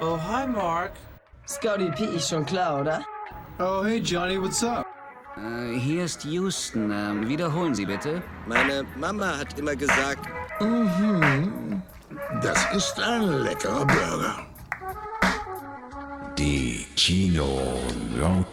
Oh, hi, Mark. Scotty P ist schon klar, oder? Oh, hey Johnny, what's up? Äh, hier ist Houston. Ähm, wiederholen Sie bitte. Meine Mama hat immer gesagt, Das ist ein leckerer Burger. Die Kinonauten.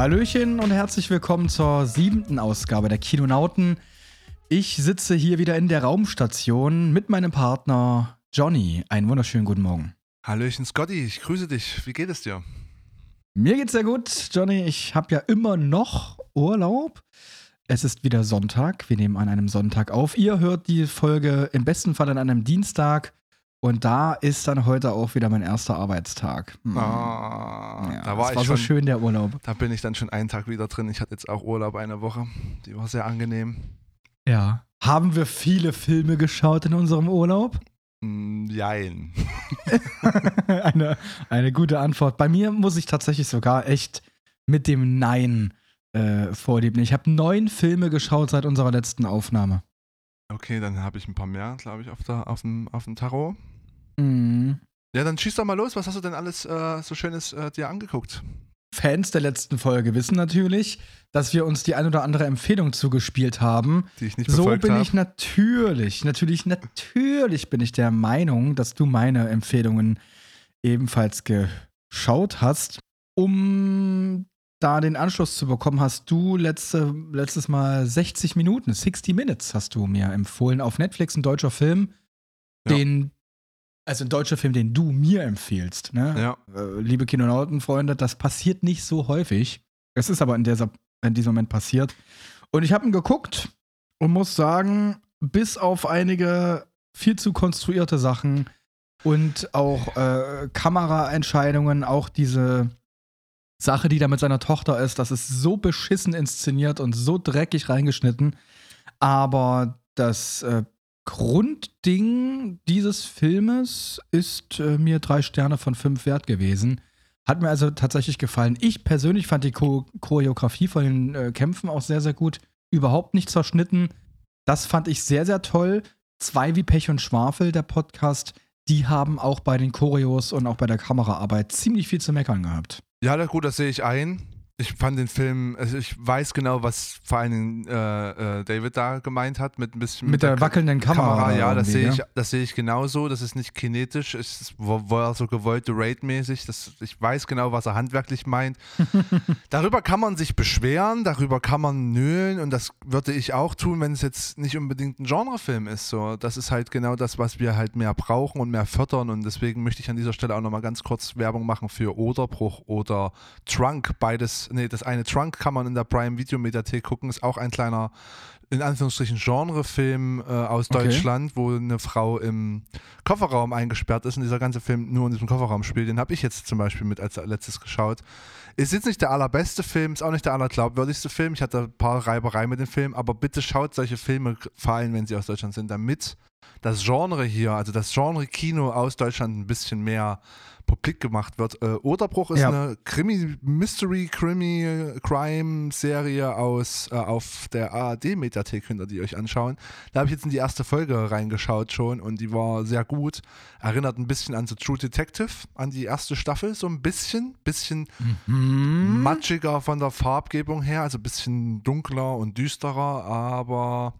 Hallöchen und herzlich willkommen zur siebten Ausgabe der Kinonauten. Ich sitze hier wieder in der Raumstation mit meinem Partner Johnny. Einen wunderschönen guten Morgen. Hallöchen Scotty, ich grüße dich. Wie geht es dir? Mir geht's sehr gut, Johnny. Ich habe ja immer noch Urlaub. Es ist wieder Sonntag. Wir nehmen an einem Sonntag auf. Ihr hört die Folge im besten Fall an einem Dienstag. Und da ist dann heute auch wieder mein erster Arbeitstag. Hm. Ah, Ja, da war es ich war so schon, schön der Urlaub. Da bin ich dann schon einen Tag wieder drin. Ich hatte jetzt auch Urlaub eine Woche. Die war sehr angenehm. Ja. Haben wir viele Filme geschaut in unserem Urlaub? Mm, jein. eine, eine gute Antwort. Bei mir muss ich tatsächlich sogar echt mit dem Nein äh, vorlieben. Ich habe neun Filme geschaut seit unserer letzten Aufnahme. Okay, dann habe ich ein paar mehr, glaube ich, auf, der, auf, dem, auf dem Tarot. Mhm. Ja, dann schieß doch mal los. Was hast du denn alles äh, so Schönes äh, dir angeguckt? Fans der letzten Folge wissen natürlich, dass wir uns die ein oder andere Empfehlung zugespielt haben. Die ich nicht So bin habe. ich natürlich, natürlich, natürlich bin ich der Meinung, dass du meine Empfehlungen ebenfalls geschaut hast. Um da den Anschluss zu bekommen, hast du letzte, letztes Mal 60 Minuten, 60 Minutes hast du mir empfohlen auf Netflix, ein deutscher Film, Ja. den, also ein deutscher Film, den du mir empfiehlst. Ne? Ja. Äh, liebe Kinonautenfreunde, das passiert nicht so häufig. Es ist aber in, dieser, in diesem Moment passiert. Und ich habe ihn geguckt und muss sagen, bis auf einige viel zu konstruierte Sachen und auch äh, Kameraentscheidungen, auch diese Sache, die da mit seiner Tochter ist, das ist so beschissen inszeniert und so dreckig reingeschnitten. Aber das äh, Grundding dieses Filmes ist äh, mir drei Sterne von fünf wert gewesen. Hat mir also tatsächlich gefallen. Ich persönlich fand die Cho Choreografie von den äh, Kämpfen auch sehr, sehr gut. Überhaupt nicht zerschnitten. Das fand ich sehr, sehr toll. Zwei wie Pech und Schwafel, der Podcast, die haben auch bei den Choreos und auch bei der Kameraarbeit ziemlich viel zu meckern gehabt. Ja, gut, das sehe ich ein. Ich fand den Film, also ich weiß genau, was vor allen Dingen äh, äh, David da gemeint hat, mit ein bisschen Mit der wackelnden Kamera. ja, das sehe ne? ich, das sehe ich genauso. Das ist nicht kinetisch, es war, so gewollt Raid-mäßig. Ich weiß genau, was er handwerklich meint. darüber kann man sich beschweren, darüber kann man nölen und das würde ich auch tun, wenn es jetzt nicht unbedingt ein Genrefilm ist. So, das ist halt genau das, was wir halt mehr brauchen und mehr fördern und deswegen möchte ich an dieser Stelle auch nochmal ganz kurz Werbung machen für Oderbruch oder Trunk. Beides, nee, das eine Trunk kann man in der Prime Video Mediathek gucken, ist auch ein kleiner in Anführungsstrichen Genrefilm äh, aus Okay. Deutschland, wo eine Frau im Kofferraum eingesperrt ist und dieser ganze Film nur in diesem Kofferraum spielt. Den habe ich jetzt zum Beispiel mit als letztes geschaut. Ist jetzt nicht der allerbeste Film, ist auch nicht der allerglaubwürdigste Film. Ich hatte ein paar Reibereien mit dem Film, aber bitte schaut solche Filme, vor allem wenn sie aus Deutschland sind, damit das Genre hier, also das Genre Kino aus Deutschland ein bisschen mehr publik gemacht wird. Äh, Oderbruch ist Ja. eine Krimi, Mystery Krimi Crime Serie aus äh, auf der ARD Mediathek könnt ihr die euch anschauen. Da habe ich jetzt in die erste Folge reingeschaut schon und die war sehr gut. Erinnert ein bisschen an so True Detective, an die erste Staffel so ein bisschen, bisschen Mhm. matschiger von der Farbgebung her, also ein bisschen dunkler und düsterer, aber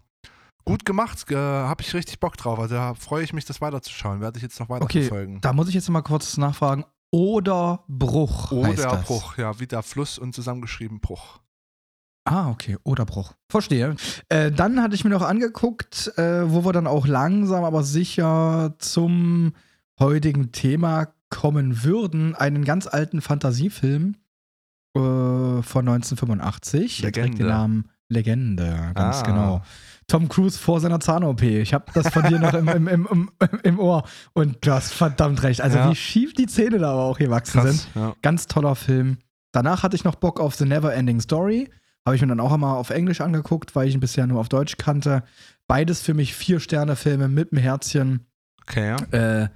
gut gemacht. Äh, habe ich richtig Bock drauf. Also da freue ich mich, das weiterzuschauen. Werde ich jetzt noch weiter Okay, verfolgen. da muss ich jetzt mal kurz nachfragen. Oder Bruch. heißt Oder das. Bruch, ja, wie der Fluss und zusammengeschrieben Bruch. Ah, okay. Oderbruch. Verstehe. Äh, dann hatte ich mir noch angeguckt, äh, wo wir dann auch langsam, aber sicher zum heutigen Thema kommen würden. Einen ganz alten Fantasiefilm äh, von 1985. Der trägt den Legende. Namen Legende, ganz Ah. genau. Tom Cruise vor seiner Zahn-OP. Ich habe das von dir noch im, im, im, im, Ohr. Und du hast verdammt recht. Also, Ja. wie schief die Zähne da aber auch gewachsen sind. Ja. Ganz toller Film. Danach hatte ich noch Bock auf The Never Ending Story. Habe ich mir dann auch einmal auf Englisch angeguckt, weil ich ihn bisher nur auf Deutsch kannte. Beides für mich Vier-Sterne-Filme mit einem Herzchen. Okay, ja. Äh,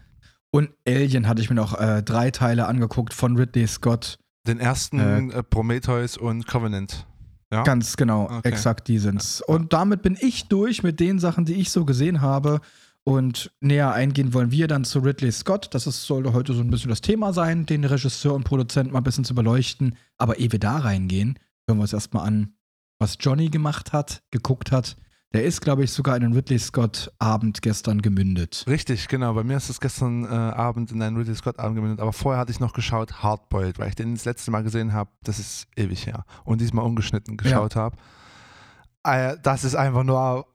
und Alien hatte ich mir noch äh, drei Teile angeguckt von Ridley Scott. Den ersten äh, Prometheus und Covenant. Ja? Ganz genau, Okay. exakt die sind's. Und damit bin ich durch mit den Sachen, die ich so gesehen habe. Und näher eingehen wollen wir dann zu Ridley Scott. Das ist, sollte heute so ein bisschen das Thema sein, den Regisseur und Produzent mal ein bisschen zu beleuchten. Aber ehe wir da reingehen, hören wir uns erstmal an, was Johnny gemacht hat, geguckt hat. Der ist, glaube ich, sogar in den Ridley Scott-Abend gestern gemündet. Richtig, genau. Bei mir ist es gestern äh, Abend in einen Ridley Scott Abend gemündet, aber vorher hatte ich noch geschaut Hardboiled, weil ich den das letzte Mal gesehen habe, das ist ewig her. Und diesmal ungeschnitten geschaut habe. Äh, das ist einfach nur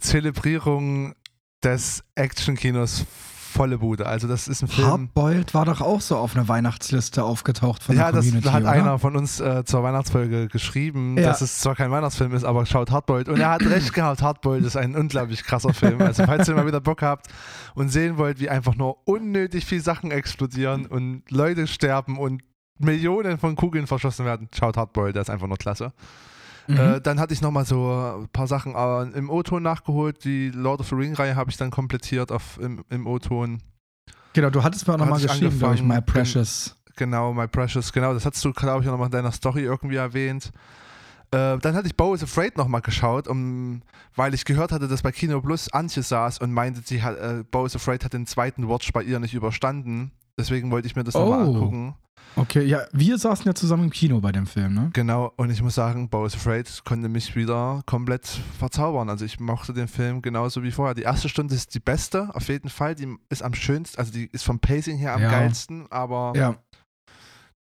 Zelebrierung des Actionkinos volle Bude. Also das ist ein Film. Hardboiled war doch auch so auf einer Weihnachtsliste aufgetaucht von ja, der das Community, hat oder? einer von uns äh, zur Weihnachtsfolge geschrieben, Ja. dass es zwar kein Weihnachtsfilm ist, aber schaut Hardboiled. Und er hat recht gehabt, Hardboiled ist ein unglaublich krasser Film. Also falls ihr mal wieder Bock habt und sehen wollt, wie einfach nur unnötig viel Sachen explodieren und Leute sterben und Millionen von Kugeln verschossen werden, schaut Hardboiled, der ist einfach nur klasse. Mhm. Äh, dann hatte ich nochmal so ein paar Sachen äh, im O-Ton nachgeholt. Die Lord of the Ring-Reihe habe ich dann komplettiert auf, im, im O-Ton. genau, du hattest mir auch nochmal geschrieben, glaube ich, My angefangen, Precious. Genau, My Precious, genau, das hast du, glaube ich, auch nochmal in deiner Story irgendwie erwähnt. Äh, dann hatte ich Bo is Afraid nochmal geschaut, um, weil ich gehört hatte, dass bei Kino Plus Antje saß und meinte, sie hat, äh, Bo is Afraid hat den zweiten Watch bei ihr nicht überstanden. Deswegen wollte ich mir das nochmal Oh. angucken. Okay, ja, wir saßen ja zusammen im Kino bei dem Film, ne? Genau, und ich muss sagen, Bo is Afraid konnte mich wieder komplett verzaubern. Also ich mochte den Film genauso wie vorher. Die erste Stunde ist die beste, auf jeden Fall. Die ist am schönsten, also die ist vom Pacing her am Ja. geilsten, aber Ja.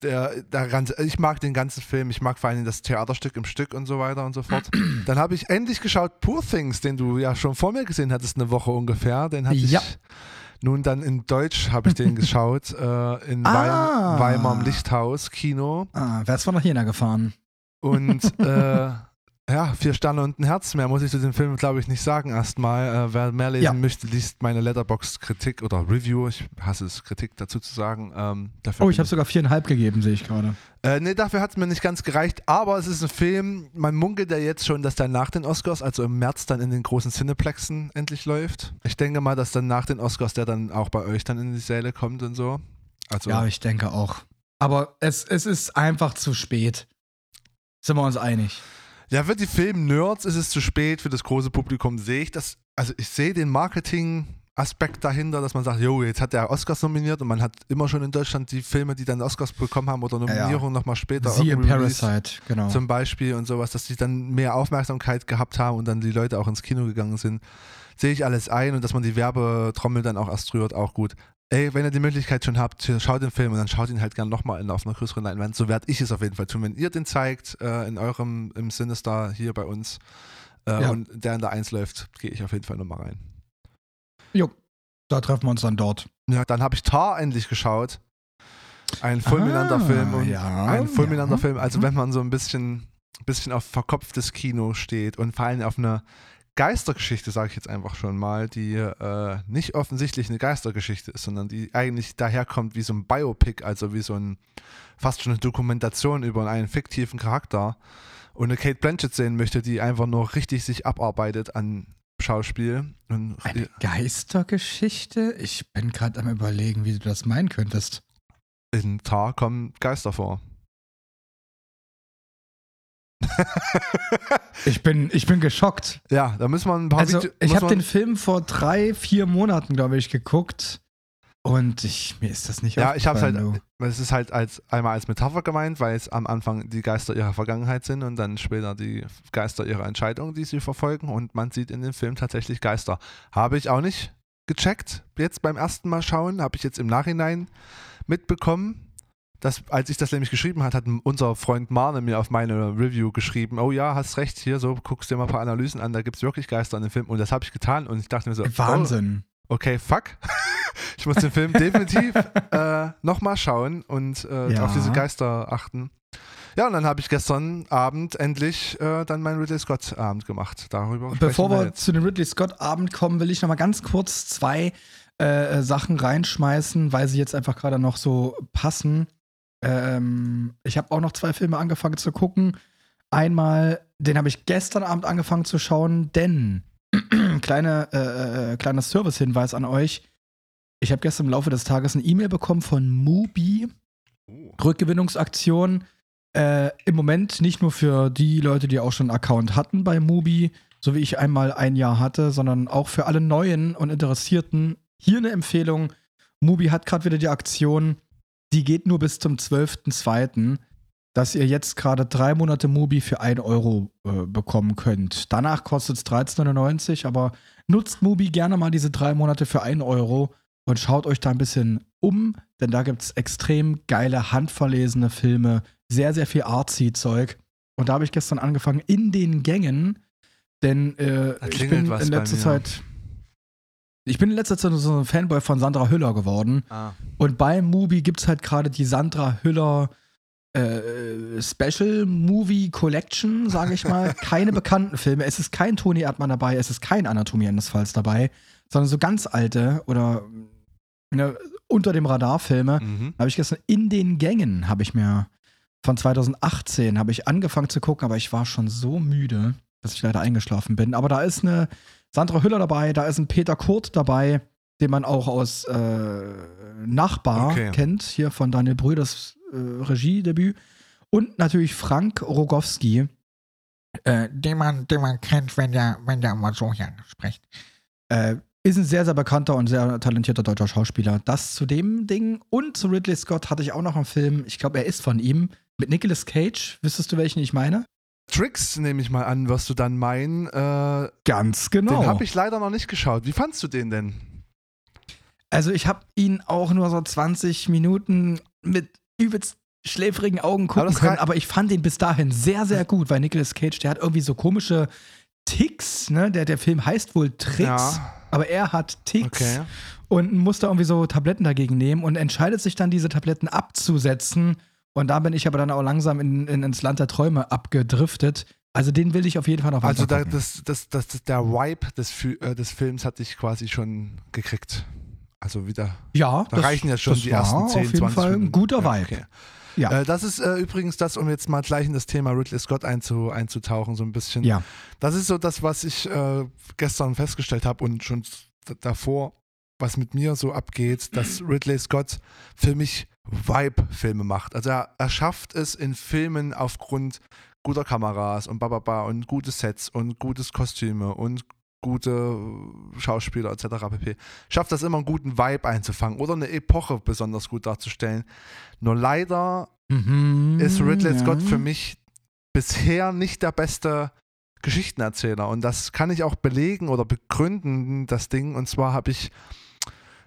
der, der ganze, ich mag den ganzen Film, ich mag vor allem das Theaterstück im Stück und so weiter und so fort. Dann habe ich endlich geschaut Poor Things, den du ja schon vor mir gesehen hattest, eine Woche ungefähr. Den hatte Ja. ich nun dann in Deutsch habe ich den geschaut, äh, in Ah. Weim, Weimar im Lichthaus, Kino. Ah, wer ist von nach Jena gefahren? Und äh, ja, vier Sterne und ein Herz. Mehr muss ich zu dem Film, glaube ich, nicht sagen. Erstmal, äh, wer mehr lesen Ja. möchte, liest meine Letterbox-Kritik oder Review. Ich hasse es, Kritik dazu zu sagen. Ähm, dafür Oh, ich habe sogar viereinhalb gegeben, sehe ich gerade. äh, nee, dafür hat es mir nicht ganz gereicht, aber es ist ein Film, man munkelt ja jetzt schon, dass der nach den Oscars, also im März dann in den großen Cineplexen endlich läuft. Ich denke mal, dass dann nach den Oscars der dann auch bei euch dann in die Säle kommt und so. Also, Ja, ich denke auch. Aber es, es ist einfach zu spät. Sind wir uns einig? Ja, für die Film-Nerds ist es zu spät, für das große Publikum sehe ich das, also ich sehe den Marketing-Aspekt dahinter, dass man sagt, jo, jetzt hat der Oscars nominiert und man hat immer schon in Deutschland die Filme, die dann Oscars bekommen haben oder ja. Nominierung nochmal später. Siehe. Parasite, genau. zum Beispiel und sowas, dass die dann mehr Aufmerksamkeit gehabt haben und dann die Leute auch ins Kino gegangen sind, sehe ich alles ein und dass man die Werbetrommel dann auch erst rührt, auch gut. Ey, wenn ihr die Möglichkeit schon habt, schaut den Film und dann schaut ihn halt gern nochmal auf einer größeren Leinwand. So werde ich es auf jeden Fall tun. Wenn ihr den zeigt, äh, in eurem, im Sinister hier bei uns äh, Ja. und der in der 1 läuft, gehe ich auf jeden Fall nochmal rein. Jo, da treffen wir uns dann dort. Ja, dann habe ich Tar endlich geschaut. Ein fulminanter Ah, Film und ja, ein fulminanter ja. Film. Also wenn man so ein bisschen, bisschen auf verkopftes Kino steht und vor allem auf eine Geistergeschichte, sage ich jetzt einfach schon mal, die äh, nicht offensichtlich eine Geistergeschichte ist, sondern die eigentlich daherkommt wie so ein Biopic, also wie so ein fast schon eine Dokumentation über einen fiktiven Charakter und eine Kate Blanchett sehen möchte, die einfach nur richtig sich abarbeitet an Schauspiel. Und Eine Geistergeschichte? Ich bin gerade am überlegen, wie du das meinen könntest. in Tar kommen Geister vor. Ich bin, ich bin geschockt. ja, da müssen wir ein paar Also, Video- ich habe den Film vor drei, vier Monaten, glaube ich, geguckt. Und ich, mir ist das nicht Ja, ich habe halt, aufgefallen, du. es ist halt als, einmal als Metapher gemeint, weil es am Anfang die Geister ihrer Vergangenheit sind und dann später die Geister ihrer Entscheidungen, die sie verfolgen und man sieht in dem Film tatsächlich Geister. Habe ich auch nicht gecheckt, jetzt beim ersten Mal schauen, habe ich jetzt im Nachhinein mitbekommen. Dass, als ich das nämlich geschrieben hat, hat unser Freund Marne mir auf meine Review geschrieben, oh ja, hast recht, hier, so guckst dir mal ein paar Analysen an, da gibt es wirklich Geister in dem Film. Und das habe ich getan und ich dachte mir so, Wahnsinn. oh, okay, fuck. ich muss den Film definitiv äh, nochmal schauen und äh, Ja. auf diese Geister achten. Ja, und dann habe ich gestern Abend endlich äh, dann meinen Ridley Scott Abend gemacht. Darüber Bevor wir jetzt. zu dem Ridley Scott Abend kommen, will ich noch mal ganz kurz zwei äh, Sachen reinschmeißen, weil sie jetzt einfach gerade noch so passen. Ähm, ich habe auch noch zwei Filme angefangen zu gucken. Einmal, den habe ich gestern Abend angefangen zu schauen, denn kleine, äh, äh, kleiner Service-Hinweis an euch. Ich habe gestern im Laufe des Tages eine E-Mail bekommen von Mubi. Oh. Rückgewinnungsaktion. Äh, Im Moment nicht nur für die Leute, die auch schon einen Account hatten bei Mubi, so wie ich einmal ein Jahr hatte, sondern auch für alle Neuen und Interessierten. Hier eine Empfehlung. Mubi hat gerade wieder die Aktion, die geht nur bis zum 12.02., dass ihr jetzt gerade drei Monate Mubi für 1 Euro äh, bekommen könnt. Danach kostet es 13,99, aber nutzt Mubi gerne mal diese drei Monate für 1 Euro und schaut euch da ein bisschen um, denn da gibt es extrem geile, handverlesene Filme, sehr, sehr viel Artsy-Zeug. Und da habe ich gestern angefangen in den Gängen, denn äh, ich bin in letzter. Zeit. Ich bin in letzter Zeit so ein Fanboy von Sandra Hüller geworden. Ah. Und bei Mubi gibt es halt gerade die Sandra Hüller äh, Special Movie Collection, sage ich mal. Keine bekannten Filme. Es ist kein Toni Erdmann dabei, es ist kein Anatomie eines Falls dabei, sondern so ganz alte oder ne, unter dem Radar Filme. Mhm. Habe ich gestern in den Gängen, habe ich mir von 2018 habe ich angefangen zu gucken, aber ich war schon so müde, dass ich leider eingeschlafen bin. Aber da ist eine Sandra Hüller dabei, da ist ein Peter Kurt dabei, den man auch aus äh, Nachbar Okay. kennt, hier von Daniel Brüders äh, Regiedebüt. Und natürlich Frank Rogowski, äh, den man, den man kennt, wenn der, wenn der immer so hier spricht. äh, ist ein sehr, sehr bekannter und sehr talentierter deutscher Schauspieler. Das zu dem Ding. Und zu Ridley Scott hatte ich auch noch einen Film, ich glaube, er ist von ihm, mit Nicolas Cage. Wüsstest du, welchen ich meine? Tricks nehme ich mal an, wirst du dann meinen. Äh, Ganz genau. Den habe ich leider noch nicht geschaut. Wie fandst du den denn? Also ich habe ihn auch nur so 20 Minuten mit übelst schläfrigen Augen Aber gucken das können, aber ich fand ihn bis dahin sehr, sehr gut, weil Nicolas Cage, der hat irgendwie so komische Ticks, ne? Der, der Film heißt wohl Tricks, Ja. aber er hat Ticks Okay. und muss da irgendwie so Tabletten dagegen nehmen und entscheidet sich dann, diese Tabletten abzusetzen. Und da bin ich aber dann auch langsam in, in, ins Land der Träume abgedriftet. Also den will ich auf jeden Fall noch weiter Also da, das, das, das, das, der Vibe des, äh, des Films hatte ich quasi schon gekriegt. Also wieder. Ja, Da reichen ja schon das die ersten 10, auf jeden 20 Fall ein guter Ja, Vibe. okay. Ja. Äh, das ist äh, übrigens das, um jetzt mal gleich in das Thema Ridley Scott einzu, einzutauchen, so ein bisschen. Ja. Das ist so das, was ich äh, gestern festgestellt habe und schon davor, was mit mir so abgeht, dass Ridley Scott für mich Vibe-Filme macht. Also er, er schafft es in Filmen aufgrund guter Kameras und bababa und gute Sets und gutes Kostüme und gute Schauspieler etc. pp. Schafft das immer einen guten Vibe einzufangen oder eine Epoche besonders gut darzustellen. Nur leider Mhm, ist Ridley ja. Scott für mich bisher nicht der beste Geschichtenerzähler. Und das kann ich auch belegen oder begründen, das Ding. Und zwar habe ich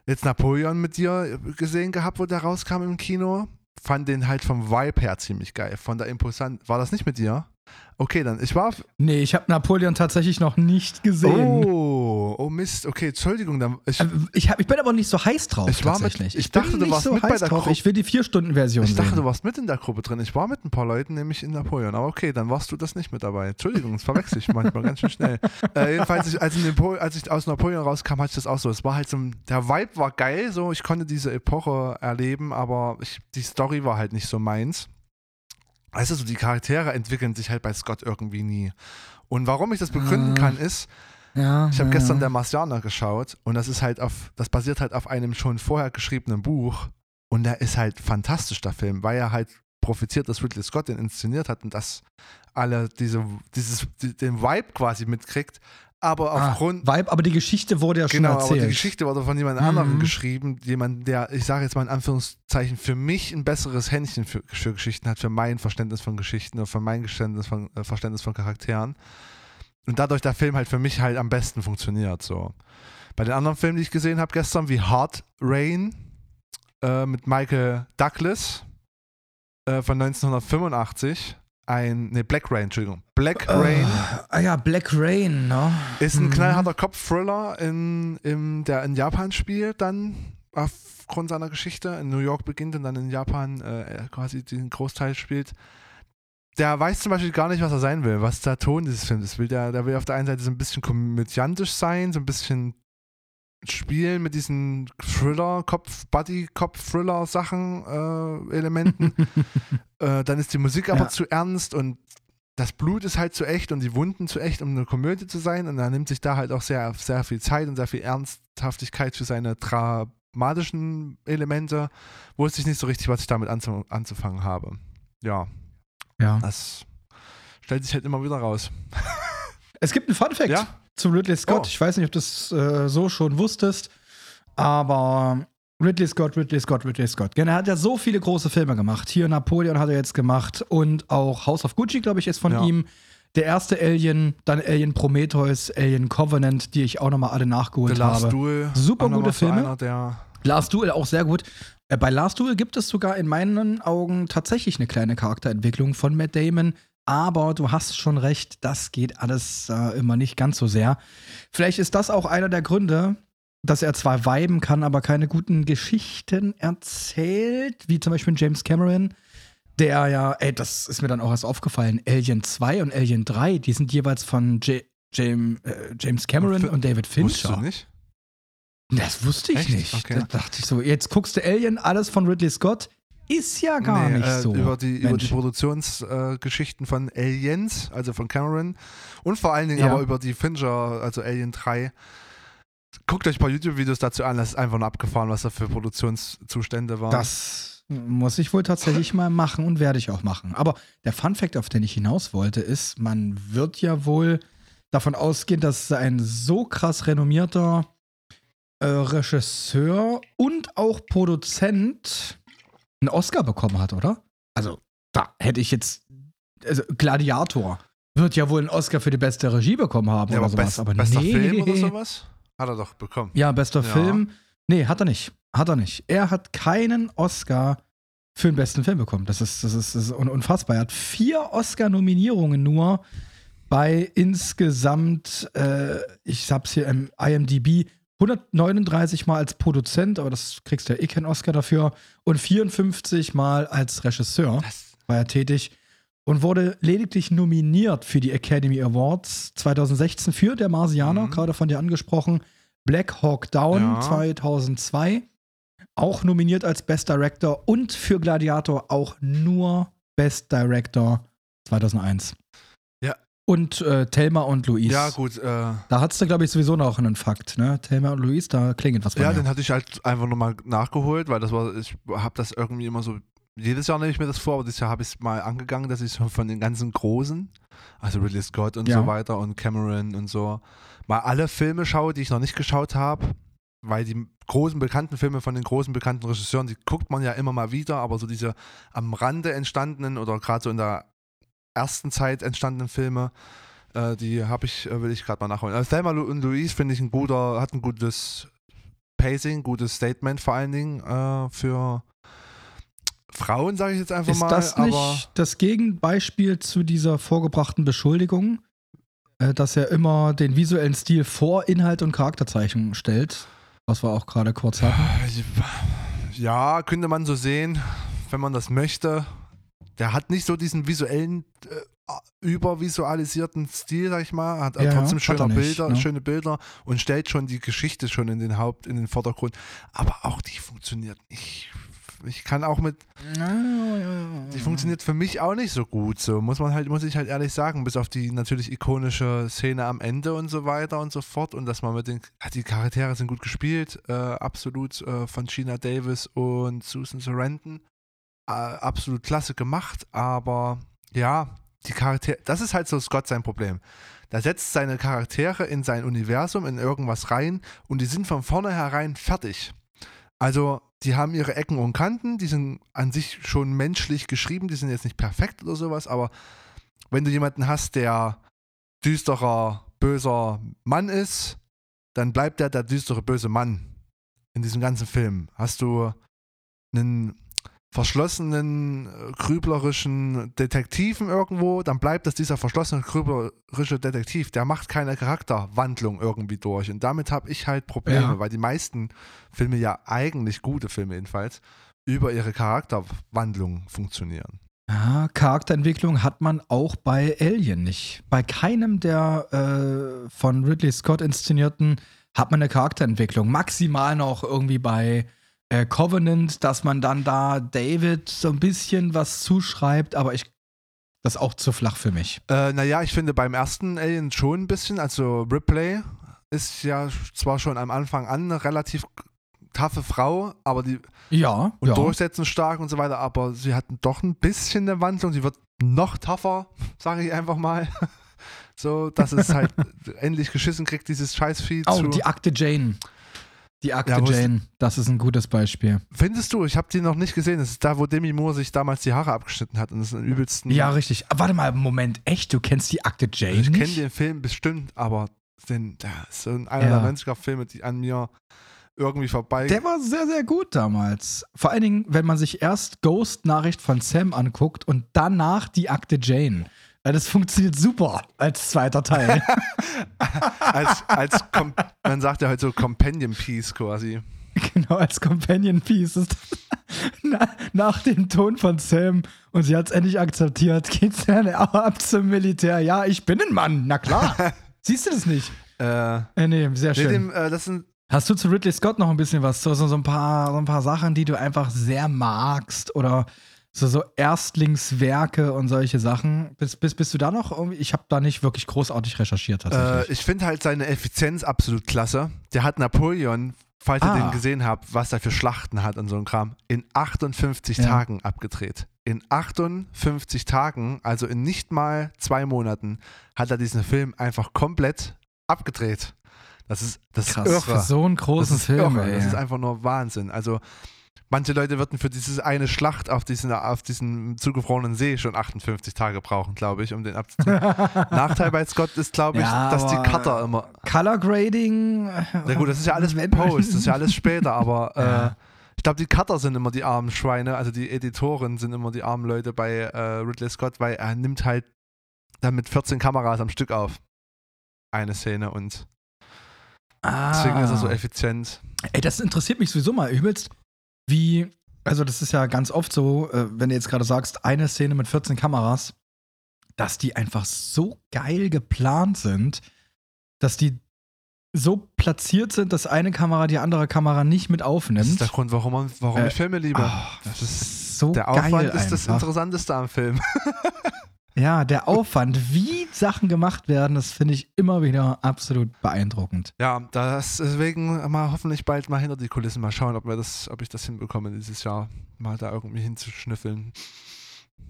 jetzt Napoleon mit dir gesehen gehabt, wo der rauskam im Kino. Fand den halt vom Vibe her ziemlich geil. Von der Imposant. War das nicht mit dir? Okay, dann. Ich war. Nee, ich habe Napoleon tatsächlich noch nicht gesehen. Oh, oh Mist. Okay, Entschuldigung. Dann, ich, Äh, Ich, hab, ich bin aber nicht so heiß drauf. Ich war mit- ich bin dachte, du nicht warst so mit bei der drauf. Gruppe. Ich will die Vier-Stunden-Version ich dachte, sehen. du warst mit in der Gruppe drin. Ich war mit ein paar Leuten, nämlich in Napoleon. Aber okay, dann warst du das nicht mit dabei. Entschuldigung, das verwechsel ich manchmal ganz schön schnell. Äh, jedenfalls, ich, als, als ich aus Napoleon rauskam, hatte ich das auch so. Es war halt so, der Vibe war geil, so ich konnte diese Epoche erleben, aber ich, die Story war halt nicht so meins. Weißt du, so die Charaktere entwickeln sich halt bei Scott irgendwie nie. Und warum ich das begründen Ah. kann, ist, ja, ich habe ja, gestern ja. Der Marsianer geschaut und das ist halt auf, das basiert halt auf einem schon vorher geschriebenen Buch und der ist halt fantastisch, der Film, weil er halt profitiert, dass Ridley Scott den inszeniert hat und dass alle diese, dieses, die, den Vibe quasi mitkriegt, aber Ah, aufgrund, Vibe, aber die Geschichte wurde ja schon genau, aber erzählt. die Geschichte wurde von jemand Mhm. anderem geschrieben, jemand, der, ich sage jetzt mal in Anführungszeichen, für mich ein besseres Händchen für, für Geschichten hat, für mein Verständnis von Geschichten oder für mein Verständnis von, äh, Verständnis von Charakteren. Und dadurch der Film halt für mich halt am besten funktioniert. So. Bei den anderen Filmen, die ich gesehen habe gestern, wie Hard Rain äh, mit Michael Douglas äh, von 1985, ein, ne, Black Rain, Entschuldigung. Black Rain Ah ja, Black Rain, ne? ist ein Mhm. knallharter Kopf-Thriller, in, in, der in Japan spielt, dann aufgrund seiner Geschichte. In New York beginnt und dann in Japan äh, quasi den Großteil spielt. Der weiß zum Beispiel gar nicht, was er sein will, was der Ton dieses Films ist. Will der, der will auf der einen Seite so ein bisschen komödiantisch sein, so ein bisschen spielen mit diesen Thriller, Kopf, Buddy-Kopf-Thriller-Sachen, äh, Elementen. äh, dann ist die Musik aber Ja. zu ernst und das Blut ist halt zu echt und die Wunden zu echt, um eine Komödie zu sein. Und er nimmt sich da halt auch sehr, sehr viel Zeit und sehr viel Ernsthaftigkeit für seine dramatischen Elemente, wusste ich nicht so richtig, was ich damit anzu anzufangen habe. Ja, Ja. das stellt sich halt immer wieder raus. Es gibt einen Fun Fact Ja? Zu Ridley Scott. Oh. Ich weiß nicht, ob du das äh, so schon wusstest, aber Ridley Scott, Ridley Scott, Ridley Scott. Genau, er hat ja so viele große Filme gemacht. Hier Napoleon hat er jetzt gemacht und auch House of Gucci, glaube ich, ist von Ja. ihm. Der erste Alien, dann Alien Prometheus, Alien Covenant, die ich auch nochmal alle The nachgeholt Last habe. Duel. Super gute Filme. Last Duel auch sehr gut. Äh, Bei Last Duel gibt es sogar in meinen Augen tatsächlich eine kleine Charakterentwicklung von Matt Damon. Aber du hast schon recht, das geht alles äh, immer nicht ganz so sehr. Vielleicht ist das auch einer der Gründe, dass er zwar viben kann, aber keine guten Geschichten erzählt, wie zum Beispiel James Cameron, der ja, ey, das ist mir dann auch erst aufgefallen, Alien 2 und Alien 3, die sind jeweils von J James, äh, James Cameron Fin- und David wusstest Fincher. du nicht? Das wusste ich Echt? nicht. Okay. Da dachte ich so, jetzt guckst du Alien, alles von Ridley Scott. Ist ja gar Nee, nicht äh, so. Über die, über die. Produktionsgeschichten äh, von Aliens, also von Cameron. Und vor allen Dingen Ja. aber über die Fincher, also Alien 3. Guckt euch ein paar YouTube-Videos dazu an, das ist einfach nur abgefahren, was da für Produktionszustände waren. Das muss ich wohl tatsächlich mal machen und werde ich auch machen. Aber der Fun Fact, auf den ich hinaus wollte, ist, man wird ja wohl davon ausgehen, dass ein so krass renommierter äh, Regisseur und auch Produzent einen Oscar bekommen hat, oder? Also, da hätte ich jetzt. Also, Gladiator wird ja wohl einen Oscar für die beste Regie bekommen haben ja, oder aber sowas. best, aber bester nee. Film oder sowas? Hat er doch bekommen. Ja, bester Ja. Film. Nee, hat er nicht. Hat er nicht. Er hat keinen Oscar für den besten Film bekommen. Das ist, das ist, das ist un- unfassbar. Er hat vier Oscar-Nominierungen nur bei insgesamt, äh, ich hab's hier im IMDb, 139 Mal als Produzent, aber das kriegst du ja eh keinen Oscar dafür, und 54 Mal als Regisseur Das, war er tätig und wurde lediglich nominiert für die Academy Awards 2016 für Der Marsianer, Mhm. gerade von dir angesprochen. Black Hawk Down Ja. 2002, auch nominiert als Best Director und für Gladiator auch nur Best Director 2001. Und äh, Thelma und Louise. ja, gut. Äh, Da hattest du, glaube ich, sowieso noch einen Fakt, ne? Thelma und Louise, da klingelt was bei ja, mir. den hatte ich halt einfach nochmal nachgeholt, weil das war, ich habe das irgendwie immer so, jedes Jahr nehme ich mir das vor, aber dieses Jahr habe ich es mal angegangen, dass ich so von den ganzen Großen, also Ridley Scott und Ja. so weiter und Cameron und so, mal alle Filme schaue, die ich noch nicht geschaut habe, weil die großen bekannten Filme von den großen bekannten Regisseuren, die guckt man ja immer mal wieder, aber so diese am Rande entstandenen oder gerade so in der ersten Zeit entstandenen Filme, äh, die habe ich, äh, will ich gerade mal nachholen. Also Thelma und Louise finde ich ein guter, hat ein gutes Pacing, gutes Statement vor allen Dingen äh, für Frauen, sage ich jetzt einfach Ist mal. das aber nicht das Gegenbeispiel zu dieser vorgebrachten Beschuldigung, äh, dass er immer den visuellen Stil vor Inhalt und Charakterzeichnung stellt? Was wir auch gerade kurz hatten. ja, könnte man so sehen, wenn man das möchte. Der hat nicht so diesen visuellen, äh, übervisualisierten Stil, sag ich mal. Hat Ja, trotzdem schöne er Bilder, ne? schöne Bilder und stellt schon die Geschichte schon in den Haupt, in den Vordergrund. Aber auch die funktioniert nicht. Ich kann auch mit, die funktioniert für mich auch nicht so gut. So muss man halt, muss ich halt ehrlich sagen, bis auf die natürlich ikonische Szene am Ende und so weiter und so fort und dass man mit den, die Charaktere sind gut gespielt, äh, absolut äh, von Gina Davis und Susan Sarandon, äh, absolut klasse gemacht, aber ja, die Charaktere, das ist halt so Scott sein Problem. Der setzt seine Charaktere in sein Universum, in irgendwas rein und die sind von vornherein fertig. Also, die haben ihre Ecken und Kanten, die sind an sich schon menschlich geschrieben, die sind jetzt nicht perfekt oder sowas, aber wenn du jemanden hast, der düsterer, böser Mann ist, dann bleibt der der düstere, böse Mann in diesem ganzen Film. Hast du einen verschlossenen, äh, grüblerischen Detektiven irgendwo, dann bleibt das dieser verschlossene, grüblerische Detektiv. Der macht keine Charakterwandlung irgendwie durch. Und damit habe ich halt Probleme, Ja. weil die meisten Filme ja eigentlich gute Filme jedenfalls über ihre Charakterwandlung funktionieren. Ja, Charakterentwicklung hat man auch bei Alien nicht. Bei keinem der äh, von Ridley Scott inszenierten hat man eine Charakterentwicklung. Maximal noch irgendwie bei äh, Covenant, dass man dann da David so ein bisschen was zuschreibt, aber ich das ist auch zu flach für mich. Äh, naja, ich finde beim ersten Alien schon ein bisschen, also Ripley ist ja zwar schon am Anfang an relativ taffe Frau, aber die Ja, und ja. durchsetzungsstark und so weiter, aber sie hat doch ein bisschen eine Wandlung. Sie wird noch tougher, sage ich einfach mal. So, dass es halt endlich geschissen kriegt, dieses Scheißvieh Oh, zu. die Akte Jane. Die Akte Ja, Jane, das ist ein gutes Beispiel. Findest du? Ich habe die noch nicht gesehen. Das ist da, wo Demi Moore sich damals die Haare abgeschnitten hat und das ist ein übelsten. Ja, richtig. Warte mal, Moment, echt? Du kennst die Akte Jane ich kenne den Film bestimmt, aber den, der ist so einer Ja. der 90er-Filme, die an mir irgendwie vorbei. Der war sehr, sehr gut damals. Vor allen Dingen, wenn man sich erst Ghost-Nachricht von Sam anguckt und danach die Akte Jane. Ja, Das funktioniert super als zweiter Teil. als, als man sagt ja heute so Companion Piece quasi. genau, als Companion Piece. Ist Na, nach dem Ton von Sam und sie hat es endlich akzeptiert, geht's dann auch ab zum Militär. Ja, ich bin ein Mann, na klar. Siehst du das nicht? Äh, Äh, nee, sehr schön. dem, äh, das sind Hast du zu Ridley Scott noch ein bisschen was? So, so, ein, paar, so ein paar Sachen, die du einfach sehr magst oder so, so Erstlingswerke und solche Sachen. Bist, bist, bist du da noch irgendwie? Ich habe da nicht wirklich großartig recherchiert Äh, ich finde halt seine Effizienz absolut klasse. Der hat Napoleon, falls ihr Ah. den gesehen habt, was er für Schlachten hat und so ein Kram, in 58 Ja. Tagen abgedreht. In 58 Tagen, also in nicht mal zwei Monaten, hat er diesen Film einfach komplett abgedreht. Das ist, das Krass, ist für so einen großen das Film, irre. ey. Das ist einfach nur Wahnsinn. Also manche Leute würden für diese eine Schlacht auf diesen, auf diesem zugefrorenen See schon 58 Tage brauchen, glaube ich, um den abzudrehen. Nachteil bei Scott ist, glaube ich, Ja, dass die Cutter immer Color Grading. na gut, das ist ja alles Wenn- Post, das ist ja alles später, aber Ja. äh, ich glaube, die Cutter sind immer die armen Schweine, also die Editoren sind immer die armen Leute bei äh, Ridley Scott, weil er nimmt halt dann mit 14 Kameras am Stück auf. Eine Szene und Ah. deswegen ist er so effizient. Ey, das interessiert mich sowieso mal übelst, wie, also das ist ja ganz oft so, äh, wenn du jetzt gerade sagst, eine Szene mit 14 Kameras, dass die einfach so geil geplant sind, dass die so platziert sind, dass eine Kamera die andere Kamera nicht mit Das aufnimmt. ist der Grund, warum, man, warum Äh, ich Filme liebe. Ah, das ist, so der geil Aufwand ist das einfach. Interessanteste am Film. Ja, der Aufwand, wie Sachen gemacht werden, das finde ich immer wieder absolut beeindruckend. Ja, das deswegen mal hoffentlich bald mal hinter die Kulissen mal schauen, ob wir das, ob ich das hinbekomme, dieses Jahr mal da irgendwie hinzuschnüffeln.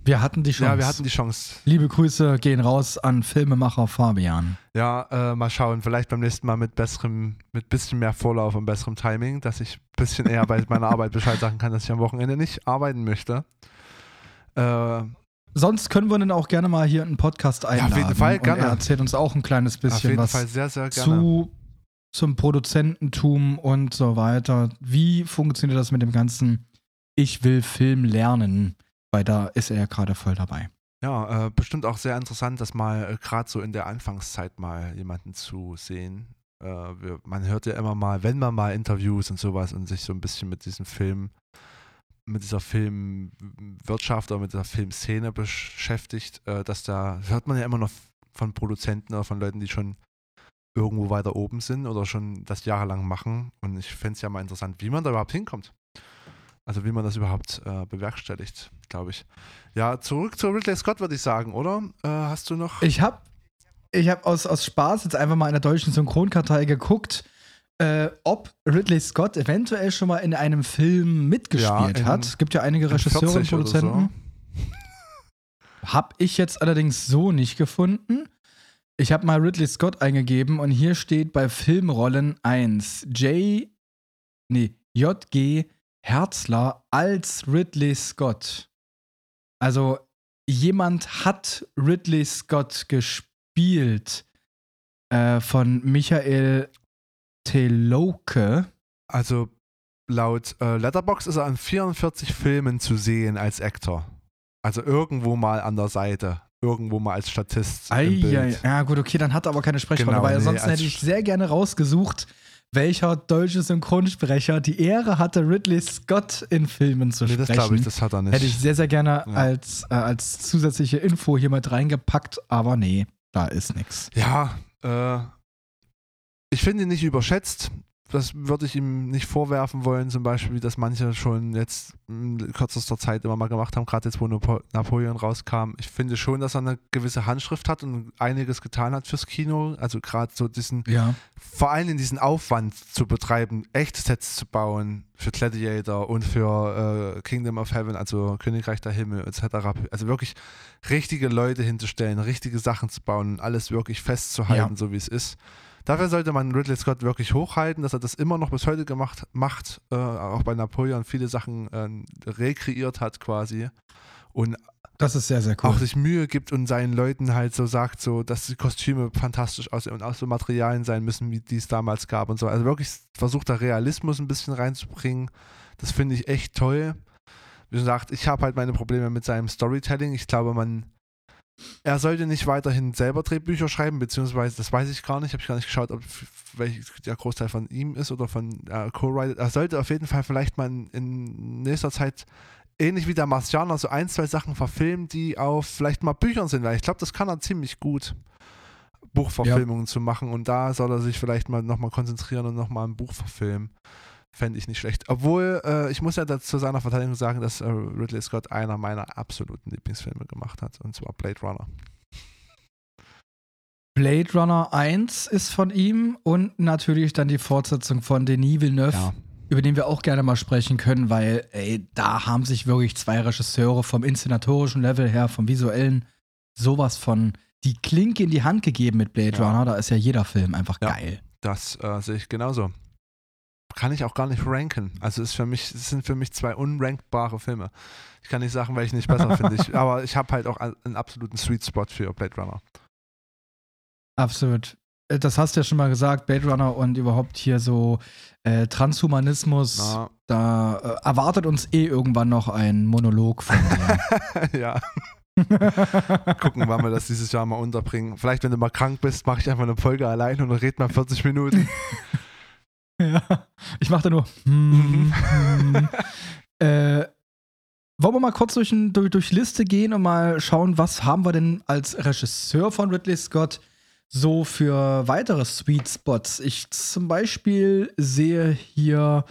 Wir hatten die Chance. Ja, wir hatten die Chance. Liebe Grüße gehen raus an Filmemacher Fabian. Ja, äh, mal schauen. Vielleicht beim nächsten Mal mit besserem, mit bisschen mehr Vorlauf und besserem Timing, dass ich ein bisschen eher bei meiner Arbeit Bescheid sagen kann, dass ich am Wochenende nicht arbeiten möchte. Äh, Sonst können wir dann auch gerne mal hier einen Podcast einladen. jeden Fall, Und gerne. er erzählt uns auch ein kleines auf bisschen jeden was Fall sehr, sehr gerne. zu zum Produzententum und so weiter. Wie funktioniert das mit dem ganzen Ich will Film lernen? Weil da ist er ja gerade voll dabei. Ja, äh, bestimmt auch sehr interessant, das mal äh, gerade so in der Anfangszeit mal jemanden zu sehen. Äh, wir, man hört ja immer mal, wenn man mal Interviews und sowas und sich so ein bisschen mit diesem Film, mit dieser Filmwirtschaft oder mit dieser Filmszene beschäftigt, äh, dass da hört man ja immer noch von Produzenten oder von Leuten, die schon irgendwo weiter oben sind oder schon das jahrelang machen. Und ich fände es ja mal interessant, wie man da überhaupt hinkommt. Also wie man das überhaupt äh, bewerkstelligt, glaube ich. Ja, zurück zu Ridley Scott, würde ich sagen, oder? Äh, hast du noch? Ich habe ich hab aus, aus Spaß jetzt einfach mal in der deutschen Synchronkartei geguckt, äh, ob Ridley Scott eventuell schon mal in einem Film mitgespielt Ja, in- hat. Es gibt ja einige in Regisseure und 40 oder Produzenten. Hab ich jetzt allerdings so nicht gefunden. Ich habe mal Ridley Scott eingegeben und hier steht bei Filmrollen 1 J. Nee, J.G. Herzler als Ridley Scott. Also jemand hat Ridley Scott gespielt äh, von Michael Teloke. Also laut äh, Letterbox ist er an 44 Filmen zu sehen als Actor. Also irgendwo mal an der Seite, irgendwo mal als Statist. Ei, im Bild. ei, ja, gut, okay, dann hat er aber keine Sprechrolle, Genau, weil nee, ansonsten hätte ich sehr gerne rausgesucht, welcher deutsche Synchronsprecher die Ehre hatte, Ridley Scott in Filmen zu Nee, sprechen. das glaube ich, das hat er nicht. hätte ich sehr, sehr gerne Ja. als, äh, als zusätzliche Info hier mit reingepackt, aber nee, da ist nichts. Ja, äh, ich finde ihn nicht überschätzt. das würde ich ihm nicht vorwerfen wollen, zum Beispiel, wie das manche schon jetzt in kürzester Zeit immer mal gemacht haben, gerade jetzt, wo Napo Napoleon rauskam. Ich finde schon, dass er eine gewisse Handschrift hat und einiges getan hat fürs Kino. Also gerade so diesen, Ja. vor allem diesen Aufwand zu betreiben, echte Sets zu bauen für Gladiator und für äh, Kingdom of Heaven, also Königreich der Himmel etc. Also wirklich richtige Leute hinzustellen, richtige Sachen zu bauen und alles wirklich festzuhalten, Ja. so wie es ist. Dafür sollte man Ridley Scott wirklich hochhalten, dass er das immer noch bis heute gemacht macht, äh, auch bei Napoleon viele Sachen äh, rekreiert hat quasi und Das ist sehr, sehr cool. auch sich Mühe gibt und seinen Leuten halt so sagt, so, dass die Kostüme fantastisch aussehen und auch so Materialien sein müssen, wie die es damals gab und so. Also wirklich versucht da Realismus ein bisschen reinzubringen. Das finde ich echt toll. Wie gesagt, ich habe halt meine Probleme mit seinem Storytelling. Ich glaube, man, er sollte nicht weiterhin selber Drehbücher schreiben, beziehungsweise, das weiß ich gar nicht, habe ich gar nicht geschaut, ob welch der Großteil von ihm ist oder von äh, Co-Writer. Er sollte auf jeden Fall vielleicht mal in, in nächster Zeit ähnlich wie der Marcianer so ein, zwei Sachen verfilmen, die auf vielleicht mal Büchern sind, weil ich glaube, das kann er ziemlich gut, Buchverfilmungen zu machen und da soll er sich vielleicht mal nochmal konzentrieren und nochmal ein Buch verfilmen. Fände ich nicht schlecht. Obwohl, äh, ich muss ja da zu seiner Verteidigung sagen, dass äh, Ridley Scott einer meiner absoluten Lieblingsfilme gemacht hat, und zwar Blade Runner. Blade Runner 1 ist von ihm und natürlich dann die Fortsetzung von Denis Villeneuve, Ja. über den wir auch gerne mal sprechen können, weil, ey, da haben sich wirklich zwei Regisseure vom inszenatorischen Level her, vom visuellen, sowas von die Klinke in die Hand gegeben mit Blade Ja. Runner. Da ist ja jeder Film einfach Ja. geil. Das äh, sehe ich genauso. Kann ich auch gar nicht ranken. Also ist für mich, es sind für mich zwei unrankbare Filme. Ich kann nicht sagen, welche nicht besser finde. Ich, aber ich habe halt auch einen absoluten Sweet Spot für Blade Runner. Absolut. Äh, Das hast du ja schon mal gesagt, Blade Runner und überhaupt hier so äh, Transhumanismus. Na, Da äh, erwartet uns eh irgendwann noch ein Monolog von dir. ja, gucken, wann wir das dieses Jahr mal unterbringen. Vielleicht, wenn du mal krank bist, mache ich einfach eine Folge allein und red mal 40 Minuten. ja. Ich mache da nur. hm. äh, wollen wir mal kurz durch, durch, durch Liste gehen und mal schauen, was haben wir denn als Regisseur von Ridley Scott so für weitere Sweet Spots? Ich zum Beispiel sehe hier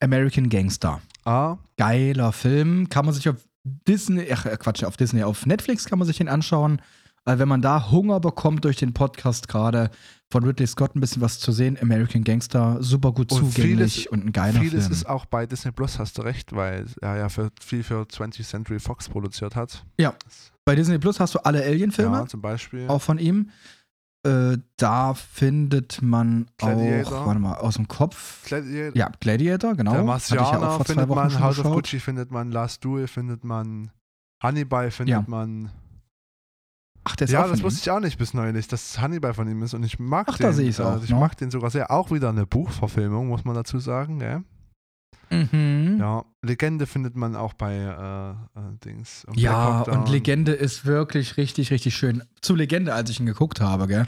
American Gangster. Ah, geiler Film. Kann man sich auf Disney, ach äh, Quatsch, auf Disney, auf Netflix kann man sich den anschauen. Weil wenn man da Hunger bekommt durch den Podcast gerade von Ridley Scott ein bisschen was zu sehen, American Gangster, super gut Und zugänglich vieles- und ein geiler vieles Film. ist auch bei Disney Plus, hast du recht, weil er ja für, viel für 20th Century Fox produziert hat. Ja. Bei Disney Plus hast du alle Alien-Filme, Ja, zum Beispiel. auch von ihm. Äh, da findet man Gladiator. auch, warte mal, aus dem Kopf. Gladiator. Ja, Gladiator, genau. Der Marcianer findet man, House of. Gucci findet man, Last Duel findet man, Hannibal findet Ja. man. Ach, der ist Ja, das wusste ich auch nicht bis neulich, dass Hannibal von ihm ist und ich mag Ach, den. da sehe äh, auch, Ich ne? mag den sogar sehr. Auch wieder eine Buchverfilmung, muss man dazu sagen. Gell? Mhm. Ja, Legende findet man auch bei äh, äh, Dings. Und Ja, und. Legende ist wirklich richtig, richtig schön. Zu Legende, als ich ihn geguckt habe, gell,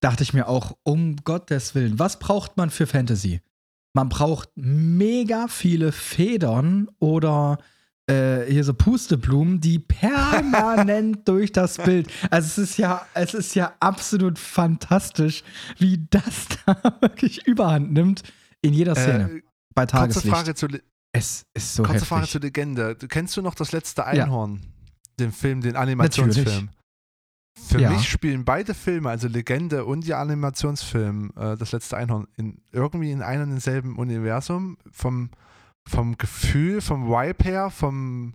dachte ich mir auch, um Gottes Willen, was braucht man für Fantasy? Man braucht mega viele Federn oder äh, hier so Pusteblumen, die permanent durch das Bild. Also es ist ja, es ist ja absolut fantastisch, wie das da wirklich Überhand nimmt in jeder Szene. Äh, bei kurze Tageslicht. Frage, zu, es ist so kurze heftig. Frage zur Legende. Kennst du noch das letzte Ja. Einhorn? Den Film, den Animationsfilm. Für Ja. mich spielen beide Filme, also Legende und der Animationsfilm, äh, das letzte Einhorn, in, irgendwie in einem und denselben Universum. Vom, vom Gefühl, vom Vibe her, vom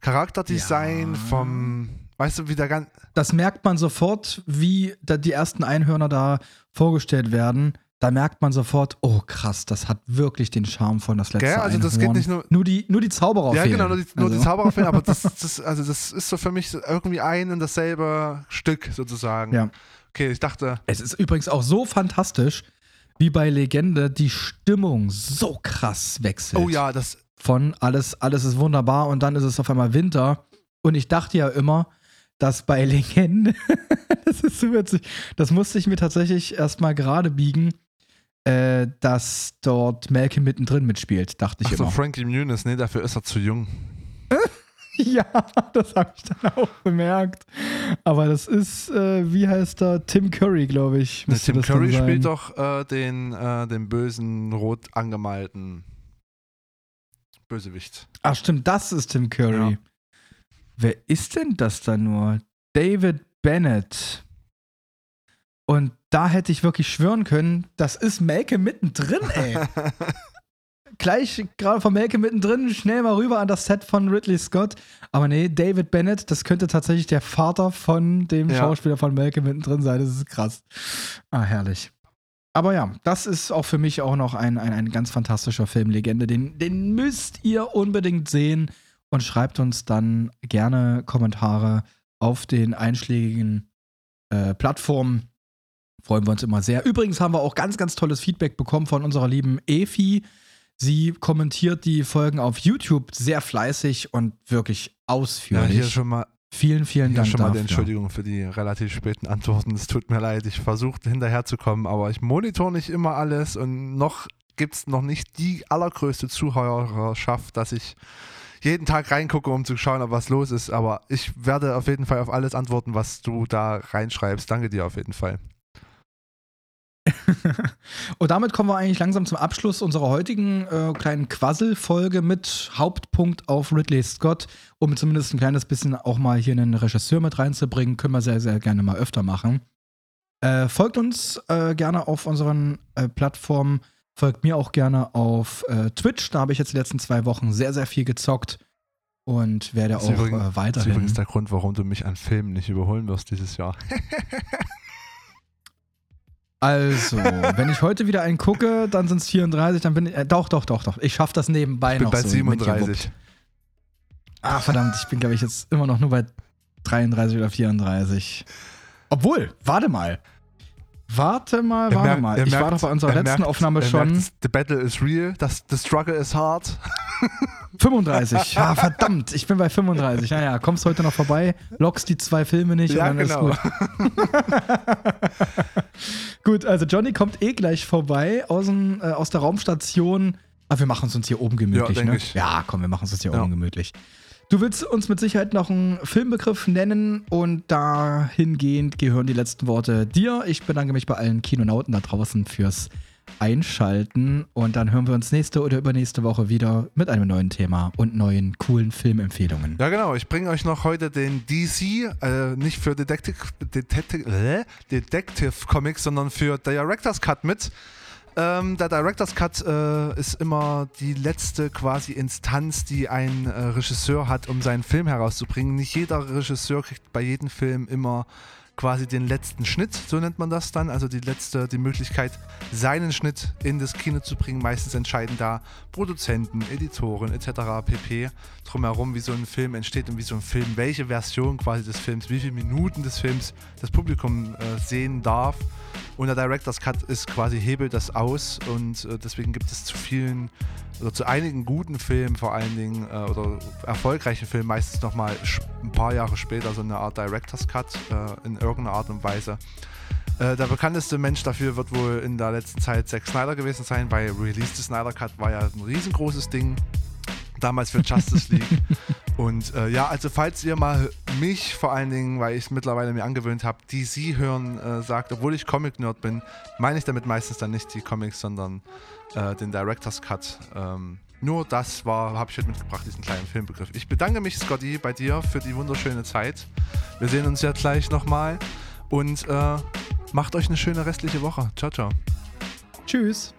Charakterdesign, Ja. vom, weißt du, wie der ganz, das merkt man sofort, wie da die ersten Einhörner da vorgestellt werden. Da merkt man sofort, oh krass, das hat wirklich den Charme von das letzte Gell? Also das geht nicht nur- nur die, nur die Zauberer Ja, fehlen. genau, nur die, nur die Also, Zaubererfilme, aber das, das, also das ist so für mich irgendwie ein und dasselbe Stück sozusagen. Ja. Okay, ich dachte, Es ist übrigens auch so fantastisch, wie bei Legende die Stimmung so krass wechselt. oh ja, das, Von alles, alles ist wunderbar und dann ist es auf einmal Winter. Und ich dachte ja immer, dass bei Legende, das ist so witzig, das musste ich mir tatsächlich erstmal gerade biegen, äh, dass dort Malcolm mittendrin mitspielt, dachte ich ach so, immer. Frankie Muniz, nee, dafür ist er zu jung. Ja, das habe ich dann auch bemerkt. Aber das ist, äh, wie heißt er? Tim Curry, glaube ich. Müsste Tim Curry spielt doch äh, den, äh, den bösen, rot angemalten Bösewicht. Ach, stimmt, das ist Tim Curry. Ja. Wer ist denn das da nur? David Bennett. Und da hätte ich wirklich schwören können, das ist Melke mittendrin, ey. Gleich gerade von Melke mittendrin, schnell mal rüber an das Set von Ridley Scott. Aber nee, David Bennett, das könnte tatsächlich der Vater von dem Ja. Schauspieler von Melke mittendrin sein. Das ist krass. Ah, herrlich. Aber ja, das ist auch für mich auch noch ein, ein, ein ganz fantastischer Filmlegende. Den, den müsst ihr unbedingt sehen und schreibt uns dann gerne Kommentare auf den einschlägigen äh, Plattformen. Freuen wir uns immer sehr. Übrigens haben wir auch ganz, ganz tolles Feedback bekommen von unserer lieben Efi. Sie kommentiert die Folgen auf YouTube sehr fleißig und wirklich Ja, ausführlich. hier schon mal, vielen, vielen hier Dank schon mal die dafür. Entschuldigung für die relativ späten Antworten. Es tut mir leid, ich versuche hinterherzukommen, aber ich monitor nicht immer alles und noch gibt es noch nicht die allergrößte Zuhörerschaft, dass ich jeden Tag reingucke, um zu schauen, ob was los ist. Aber ich werde auf jeden Fall auf alles antworten, was du da reinschreibst. Danke dir auf jeden Fall. Und damit kommen wir eigentlich langsam zum Abschluss unserer heutigen äh, kleinen Quassel-Folge mit Hauptpunkt auf Ridley Scott, um zumindest ein kleines bisschen auch mal hier einen Regisseur mit reinzubringen. Können wir sehr, sehr gerne mal öfter machen. Äh, folgt uns äh, gerne auf unseren äh, Plattformen. Folgt mir auch gerne auf äh, Twitch. Da habe ich jetzt die letzten zwei Wochen sehr, sehr viel gezockt und werde auch übrigens- äh, Das ist weiterhin. übrigens der Grund, warum du mich an Filmen nicht überholen wirst dieses Jahr. Also, wenn ich heute wieder einen gucke, dann sind es 34, dann bin ich. Äh, doch, doch, doch, doch. Ich schaffe das nebenbei Ich bin noch bei so 37. mitgewuppt. Ah, verdammt, ich bin, glaube ich, jetzt immer noch nur bei 33 oder 34. Obwohl, warte mal. Warte mal, warte merkt- mal. Ich war merkt- doch bei unserer er letzten merkt- Aufnahme schon. Merkt, the battle is real, das, the struggle is hard. 35. Ja, verdammt, ich bin bei 35. Naja, kommst heute noch vorbei, lockst die zwei Filme nicht Ja, und dann genau. ist gut. gut, also Johnny kommt eh gleich vorbei aus, dem, äh, aus der Raumstation. Aber wir machen es uns hier oben gemütlich, Ja, ne? ich. Ja, komm, wir machen es uns hier Ja. oben gemütlich. Du willst uns mit Sicherheit noch einen Filmbegriff nennen und dahingehend gehören die letzten Worte dir. Ich bedanke mich bei allen Kinonauten da draußen fürs Einschalten und dann hören wir uns nächste oder übernächste Woche wieder mit einem neuen Thema und neuen coolen Filmempfehlungen. Ja, genau. Ich bringe euch noch heute den DC, äh, nicht für Detective, Detective, äh, Detective Comics, sondern für Director's Cut mit. Ähm, der Director's Cut äh, ist immer die letzte quasi Instanz, die ein äh, Regisseur hat, um seinen Film herauszubringen. Nicht jeder Regisseur kriegt bei jedem Film immer quasi den letzten Schnitt, so nennt man das dann, also die letzte, die Möglichkeit, seinen Schnitt in das Kino zu bringen. Meistens entscheiden da Produzenten, Editoren etc. pp. drumherum, wie so ein Film entsteht und wie so ein Film, welche Version quasi des Films, wie viele Minuten des Films das Publikum äh, sehen darf. Und der Director's Cut ist quasi hebelt das aus und äh, deswegen gibt es zu vielen oder zu einigen guten Filmen vor allen Dingen äh, oder erfolgreichen Filmen meistens nochmal ein paar Jahre später so eine Art Director's Cut äh, in irgendeiner Art und Weise. Äh, der bekannteste Mensch dafür wird wohl in der letzten Zeit Zack Snyder gewesen sein, weil Release des Snyder Cut war ja ein riesengroßes Ding damals für Justice League. Und äh, ja, also falls ihr mal mich vor allen Dingen, weil ich es mittlerweile mir angewöhnt habe, DC hören äh, sagt, obwohl ich Comic-Nerd bin, meine ich damit meistens dann nicht die Comics, sondern äh, den Director's Cut. Ähm, nur das war, habe ich heute mitgebracht, diesen kleinen Filmbegriff. Ich bedanke mich, Scotty, bei dir für die wunderschöne Zeit. Wir sehen uns ja gleich nochmal und äh, macht euch eine schöne restliche Woche. Ciao, ciao. Tschüss.